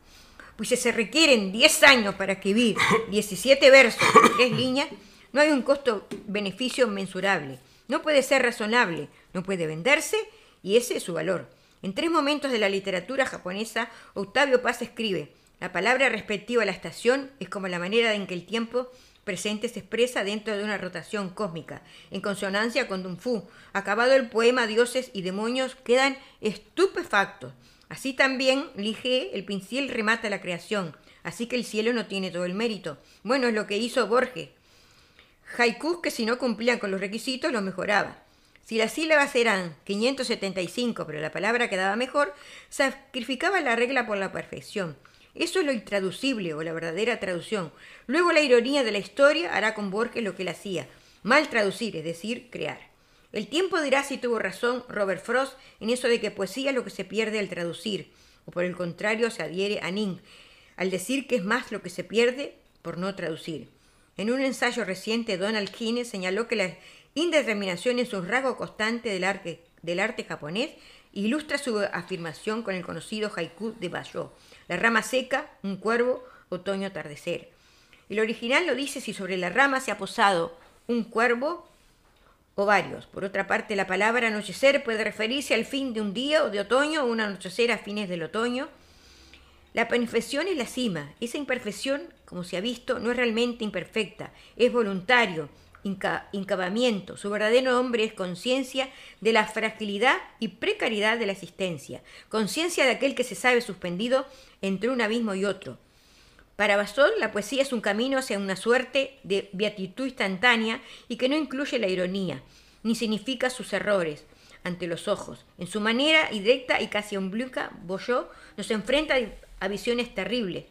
Pues si se requieren 10 años para escribir 17 versos en tres líneas, no hay un costo-beneficio mensurable. No puede ser razonable, no puede venderse y ese es su valor. En tres momentos de la literatura japonesa, Octavio Paz escribe, la palabra respectiva a la estación es como la manera en que el tiempo presente se expresa dentro de una rotación cósmica, en consonancia con Dun Fu. Acabado el poema, dioses y demonios quedan estupefactos. Así también, Lige, el pincel remata la creación, así que el cielo no tiene todo el mérito. Bueno, es lo que hizo Borges. Haikus que si no cumplían con los requisitos los mejoraba. Si las sílabas eran 575, pero la palabra quedaba mejor, sacrificaba la regla por la perfección. Eso es lo intraducible o la verdadera traducción. Luego la ironía de la historia hará con Borges lo que él hacía, mal traducir, es decir, crear. El tiempo dirá si tuvo razón Robert Frost en eso de que poesía es lo que se pierde al traducir, o por el contrario se adhiere a Ning, al decir que es más lo que se pierde por no traducir. En un ensayo reciente, Donald Kine señaló que la indeterminación es un rasgo constante del arte, japonés ilustra su afirmación con el conocido haiku de Basho. La rama seca, un cuervo, otoño atardecer. El original lo dice si sobre la rama se ha posado un cuervo o varios. Por otra parte, la palabra anochecer puede referirse al fin de un día o de otoño o un anochecer a fines del otoño. La perfección es la cima. Esa imperfección, como se ha visto, no es realmente imperfecta, es voluntario, inca- incabamiento. Su verdadero nombre es conciencia de la fragilidad y precariedad de la existencia, conciencia de aquel que se sabe suspendido entre un abismo y otro. Para Basol, la poesía es un camino hacia una suerte de beatitud instantánea y que no incluye la ironía, ni significa sus errores ante los ojos. En su manera directa y casi obliqua, Boyot nos enfrenta a visiones terribles.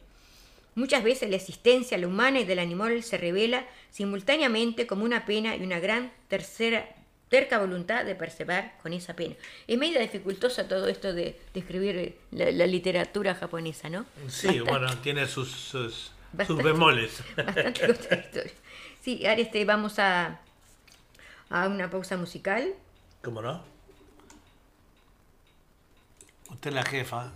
Muchas veces la existencia, la humana y del animal se revela simultáneamente como una pena y una gran tercera terca voluntad de perseverar con esa pena. Es medio dificultoso todo esto de, de escribir la, la literatura japonesa, ¿no? Sí, Bastante. bueno, tiene sus, sus, sus Bastante. bemoles. Bastante contradictorio. Sí, ahora este, vamos a, a una pausa musical. ¿Cómo no? Usted es la jefa.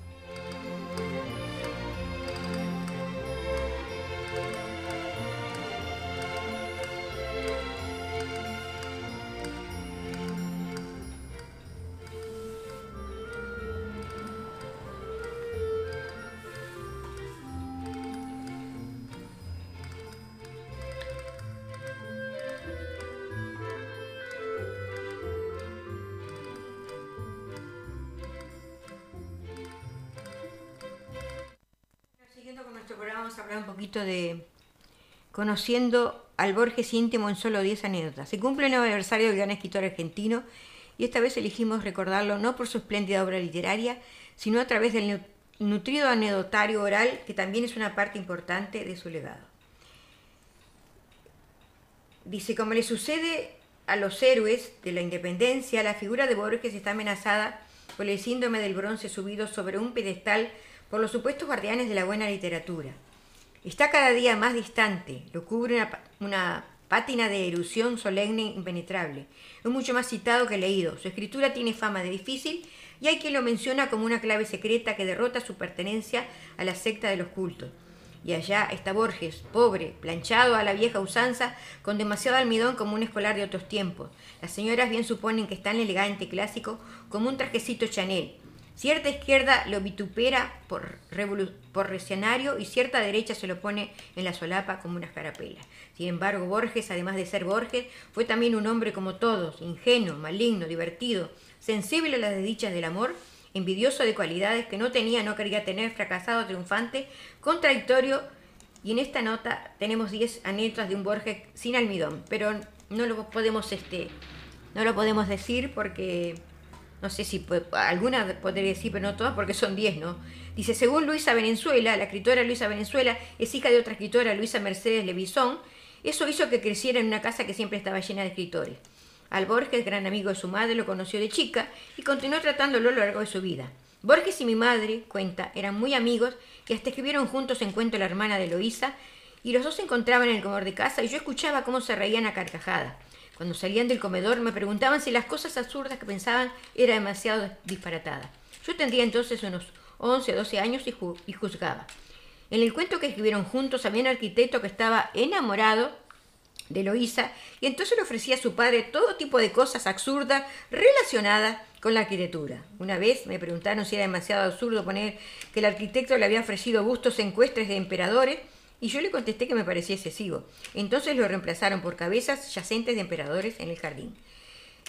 Vamos a hablar un poquito de conociendo al Borges íntimo en solo 10 anécdotas. Se cumple el aniversario del gran escritor argentino y esta vez elegimos recordarlo no por su espléndida obra literaria, sino a través del nu- nutrido anecdotario oral que también es una parte importante de su legado. Dice, como le sucede a los héroes de la independencia, la figura de Borges está amenazada por el síndrome del bronce subido sobre un pedestal por los supuestos guardianes de la buena literatura. Está cada día más distante, lo cubre una, pátina de erudición solemne impenetrable. Es mucho más citado que leído. Su escritura tiene fama de difícil y hay quien lo menciona como una clave secreta que derrota su pertenencia a la secta de los cultos. Y allá está Borges, pobre, planchado a la vieja usanza, con demasiado almidón como un escolar de otros tiempos. Las señoras bien suponen que es tan elegante y clásico como un trajecito Chanel. Cierta izquierda lo vitupera por, por y cierta derecha se lo pone en la solapa como una escarapela. Sin embargo, Borges, además de ser Borges, fue también un hombre como todos, ingenuo, maligno, divertido, sensible a las desdichas del amor, envidioso de cualidades que no tenía, no quería tener, fracasado, triunfante, contradictorio. Y en esta nota tenemos 10 anécdotas de un Borges sin almidón, pero no lo podemos, este, no lo podemos decir porque no sé si algunas podría decir, pero no todas, porque son 10, ¿no? Dice, según Luisa Venezuela, la escritora Luisa Venezuela es hija de otra escritora, Luisa Mercedes Levison, eso hizo que creciera en una casa que siempre estaba llena de escritores. Al Borges, gran amigo de su madre, lo conoció de chica y continuó tratándolo a lo largo de su vida. Borges y mi madre, cuenta, eran muy amigos y hasta escribieron juntos en cuento La hermana de Loísa y los dos se encontraban en el comedor de casa y yo escuchaba cómo se reían a carcajadas. Cuando salían del comedor me preguntaban si las cosas absurdas que pensaban eran demasiado disparatadas. Yo tendría entonces unos 11 o 12 años y, ju- y juzgaba. En el cuento que escribieron juntos había un arquitecto que estaba enamorado de Loísa y entonces le ofrecía a su padre todo tipo de cosas absurdas relacionadas con la arquitectura. Una vez me preguntaron si era demasiado absurdo poner que el arquitecto le había ofrecido bustos encuestres de emperadores y yo le contesté que me parecía excesivo. Entonces lo reemplazaron por cabezas yacentes de emperadores en el jardín.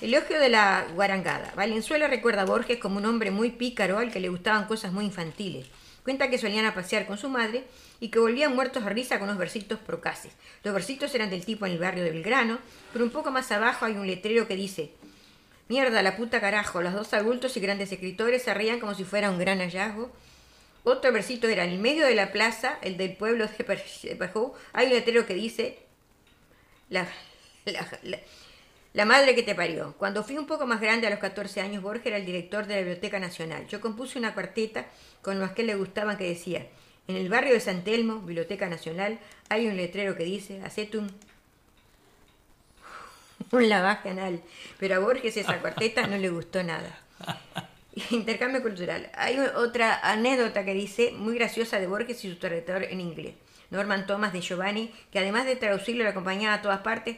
Elogio de la guarangada. Valenzuela recuerda a Borges como un hombre muy pícaro al que le gustaban cosas muy infantiles. Cuenta que solían a pasear con su madre y que volvían muertos de risa con unos versitos procaces. Los versitos eran del tipo en el barrio de Belgrano, pero un poco más abajo hay un letrero que dice Mierda, la puta carajo, los dos adultos y grandes escritores se reían como si fuera un gran hallazgo. Otro versito era en el medio de la plaza, el del pueblo de Pajú, hay un letrero que dice la, la- la- la madre que te parió. Cuando fui un poco más grande, a los 14 años, Borges era el director de la Biblioteca Nacional. Yo compuse una cuarteta con los que le gustaban que decía, en el barrio de San Telmo, Biblioteca Nacional, hay un letrero que dice, hacete un, [laughs] un lavaje anal. Pero a Borges esa cuarteta no le gustó nada. [laughs] Intercambio cultural. Hay otra anécdota que dice, muy graciosa de Borges y su traductor en inglés. Norman Thomas de Giovanni, que además de traducirlo lo acompañaba a todas partes,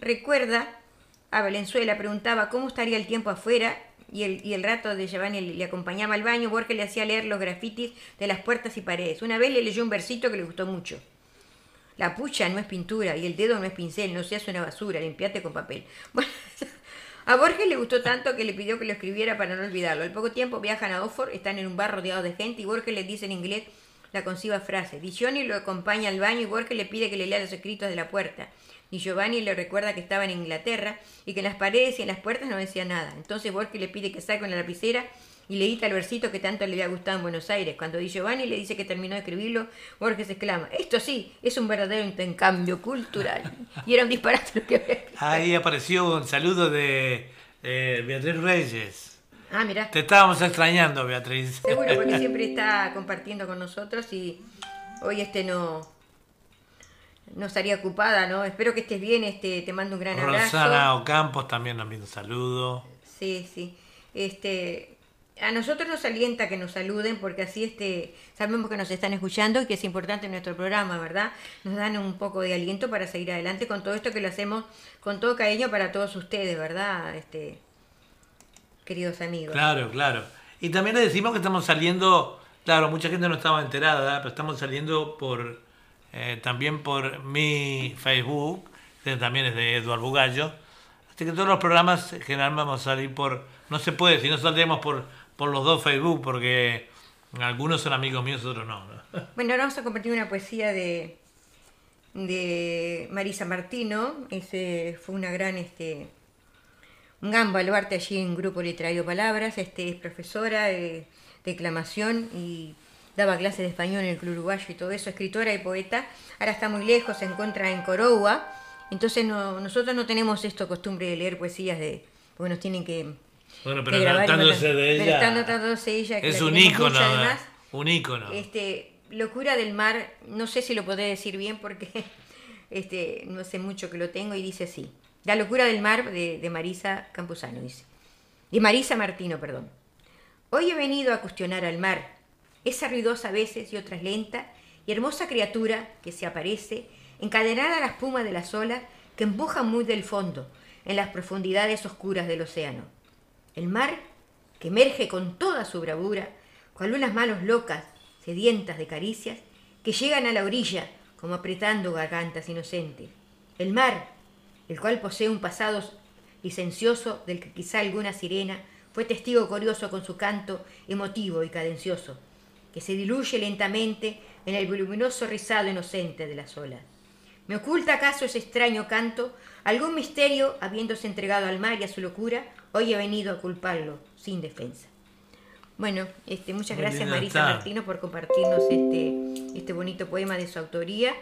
recuerda a Valenzuela, preguntaba cómo estaría el tiempo afuera y el, y el rato de Giovanni le, acompañaba al baño, Borges le hacía leer los grafitis de las puertas y paredes. Una vez le leyó un versito que le gustó mucho. La pucha no es pintura y el dedo no es pincel, no seas una basura, limpiate con papel. [laughs] Bueno, a Borges le gustó tanto que le pidió que lo escribiera para no olvidarlo. Al poco tiempo viajan a Oxford, están en un bar rodeado de gente y Borges les dice en inglés la conciba frase. Di lo acompaña al baño y Borges le pide que le lea los escritos de la puerta. Y Giovanni le recuerda que estaba en Inglaterra y que en las paredes y en las puertas no decía nada. Entonces Borges le pide que saque una lapicera y leíta el versito que tanto le había gustado en Buenos Aires. Cuando Di Giovanni le dice que terminó de escribirlo, Borges exclama, esto sí, es un verdadero intercambio cultural. [laughs] Y era un disparate lo que había escrito. Ahí apareció un saludo de eh, Beatriz Reyes. Ah, mira. Te estábamos extrañando, Beatriz. Seguro, porque [laughs] siempre está compartiendo con nosotros y hoy este no, no estaría ocupada, ¿no? Espero que estés bien, este, te mando un gran abrazo. Rosana Ocampos también nos envía un saludo. Sí, sí. Este, a nosotros nos alienta que nos saluden porque así este, sabemos que nos están escuchando y que es importante nuestro programa, ¿verdad? Nos dan un poco de aliento para seguir adelante con todo esto que lo hacemos con todo cariño para todos ustedes, ¿verdad? Este, queridos amigos. Claro, claro. Y también le decimos que estamos saliendo, claro, mucha gente no estaba enterada, pero estamos saliendo por eh, también por mi Facebook, que también es de Eduardo Bugallo. Así que todos los programas en general vamos a salir por, no se puede, si no saldremos por, por los dos Facebook, porque algunos son amigos míos, otros no. ¿no? [laughs] Bueno, ahora vamos a compartir una poesía de, de Marisa Martino. Ese fue una gran, este, un gran baluarte allí en Grupo Literario Palabras. Este, es profesora de declamación y daba clases de español en el Club Uruguayo y todo eso, escritora y poeta. Ahora está muy lejos, se encuentra en Corowa. Entonces no, nosotros no tenemos esto costumbre de leer poesías de, porque nos tienen que Bueno, pero tratándose de ella, tratándose es un ícono, además. un ícono. Este, Locura del mar, no sé si lo podré decir bien porque [laughs] este, no sé mucho que lo tengo y dice así. La locura del mar de, de Marisa Campuzano, dice. De Marisa Martino, perdón. Hoy he venido a cuestionar al mar, esa ruidosa a veces y otras lenta y hermosa criatura que se aparece, encadenada a la espuma de las olas que empujan muy del fondo, en las profundidades oscuras del océano. El mar, que emerge con toda su bravura, cual unas manos locas, sedientas de caricias, que llegan a la orilla como apretando gargantas inocentes. El mar, el cual posee un pasado licencioso del que quizá alguna sirena fue testigo curioso con su canto emotivo y cadencioso, que se diluye lentamente en el voluminoso rizado inocente de las olas. ¿Me oculta acaso ese extraño canto? Algún misterio, habiéndose entregado al mar y a su locura, hoy he venido a culparlo sin defensa. Bueno, este, muchas Muy gracias Marisa está. Martino por compartirnos este, este bonito poema de su autoría.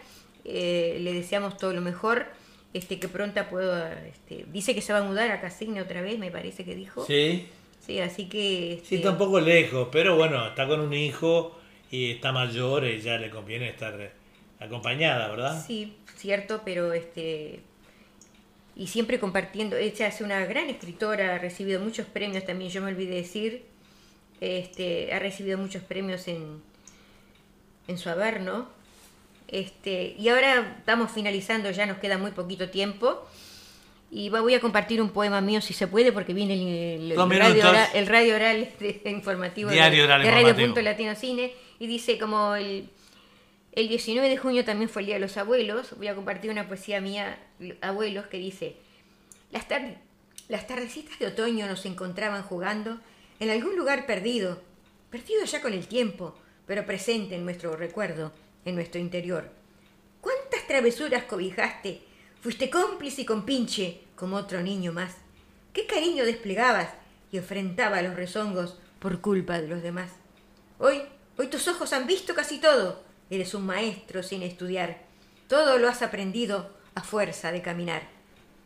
Eh, le deseamos todo lo mejor, este, que pronto pueda, este, dice que se va a mudar a Casigne otra vez, me parece que dijo. Sí, Sí, así que sí, este, está un poco lejos, pero bueno, está con un hijo y está mayor y ya le conviene estar acompañada, ¿verdad? Sí, cierto, pero este y siempre compartiendo, ella es una gran escritora, ha recibido muchos premios también, yo me olvidé decir, este, ha recibido muchos premios en, en su haber, ¿no? Este, y ahora estamos finalizando, ya nos queda muy poquito tiempo. Y voy a compartir un poema mío si se puede, porque viene el, radio, oral, el radio oral [laughs] de- informativo Diario de, oral de informativo. Radio Punto Latino Cine. Y dice como el, el 19 de junio también fue el Día de los Abuelos. Voy a compartir una poesía mía, Abuelos, que dice: Las, tar- las tardecitas de otoño nos encontraban jugando en algún lugar perdido, perdido ya con el tiempo, pero presente en nuestro recuerdo, en nuestro interior. ¿Cuántas travesuras cobijaste? Fuiste cómplice y compinche, como otro niño más. ¿Qué cariño desplegabas y enfrentaba los rezongos por culpa de los demás? Hoy, hoy tus ojos han visto casi todo. Eres un maestro sin estudiar. Todo lo has aprendido a fuerza de caminar.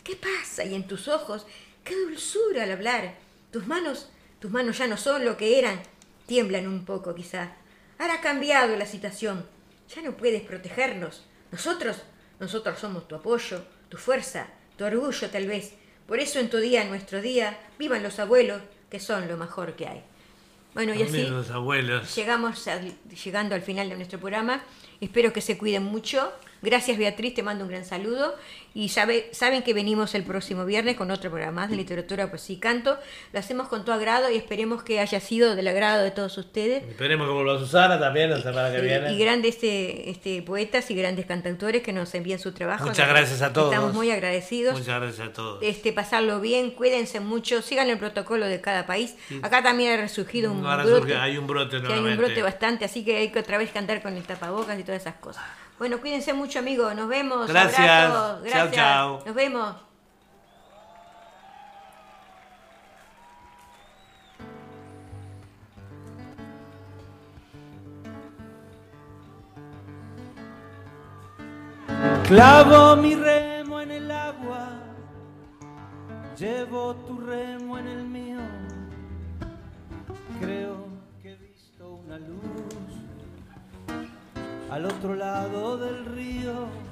¿Qué pasa? Y en tus ojos, qué dulzura al hablar. Tus manos, tus manos ya no son lo que eran. Tiemblan un poco quizá. Ahora ha cambiado la situación. Ya no puedes protegernos. Nosotros, nosotros somos tu apoyo, tu fuerza, tu orgullo tal vez. Por eso en tu día, en nuestro día, vivan los abuelos, que son lo mejor que hay. Bueno, y así los abuelos. llegamos llegando al final de nuestro programa. Espero que se cuiden mucho. Gracias Beatriz, te mando un gran saludo. Y sabe, saben que venimos el próximo viernes con otro programa más de literatura, poesía y canto. Lo hacemos con todo agrado y esperemos que haya sido del agrado de todos ustedes. Esperemos que vuelva Susana también la semana que Y- viene. Y grandes este, este, poetas y grandes cantautores que nos envían su trabajo. Muchas gracias a todos. Estamos muy agradecidos. Muchas gracias a todos. Este, pasarlo bien, cuídense mucho, sigan el protocolo de cada país. Acá también ha resurgido un Ahora brote. surge- hay un brote hay un brote bastante, así que hay que otra vez cantar con el tapabocas y todas esas cosas. Bueno, cuídense mucho, amigos. Nos vemos. Gracias. Abrazos. Gracias. Nos vemos. Clavo mi remo en el agua, llevo tu remo en el mío. Creo que he visto una luz al otro lado del río.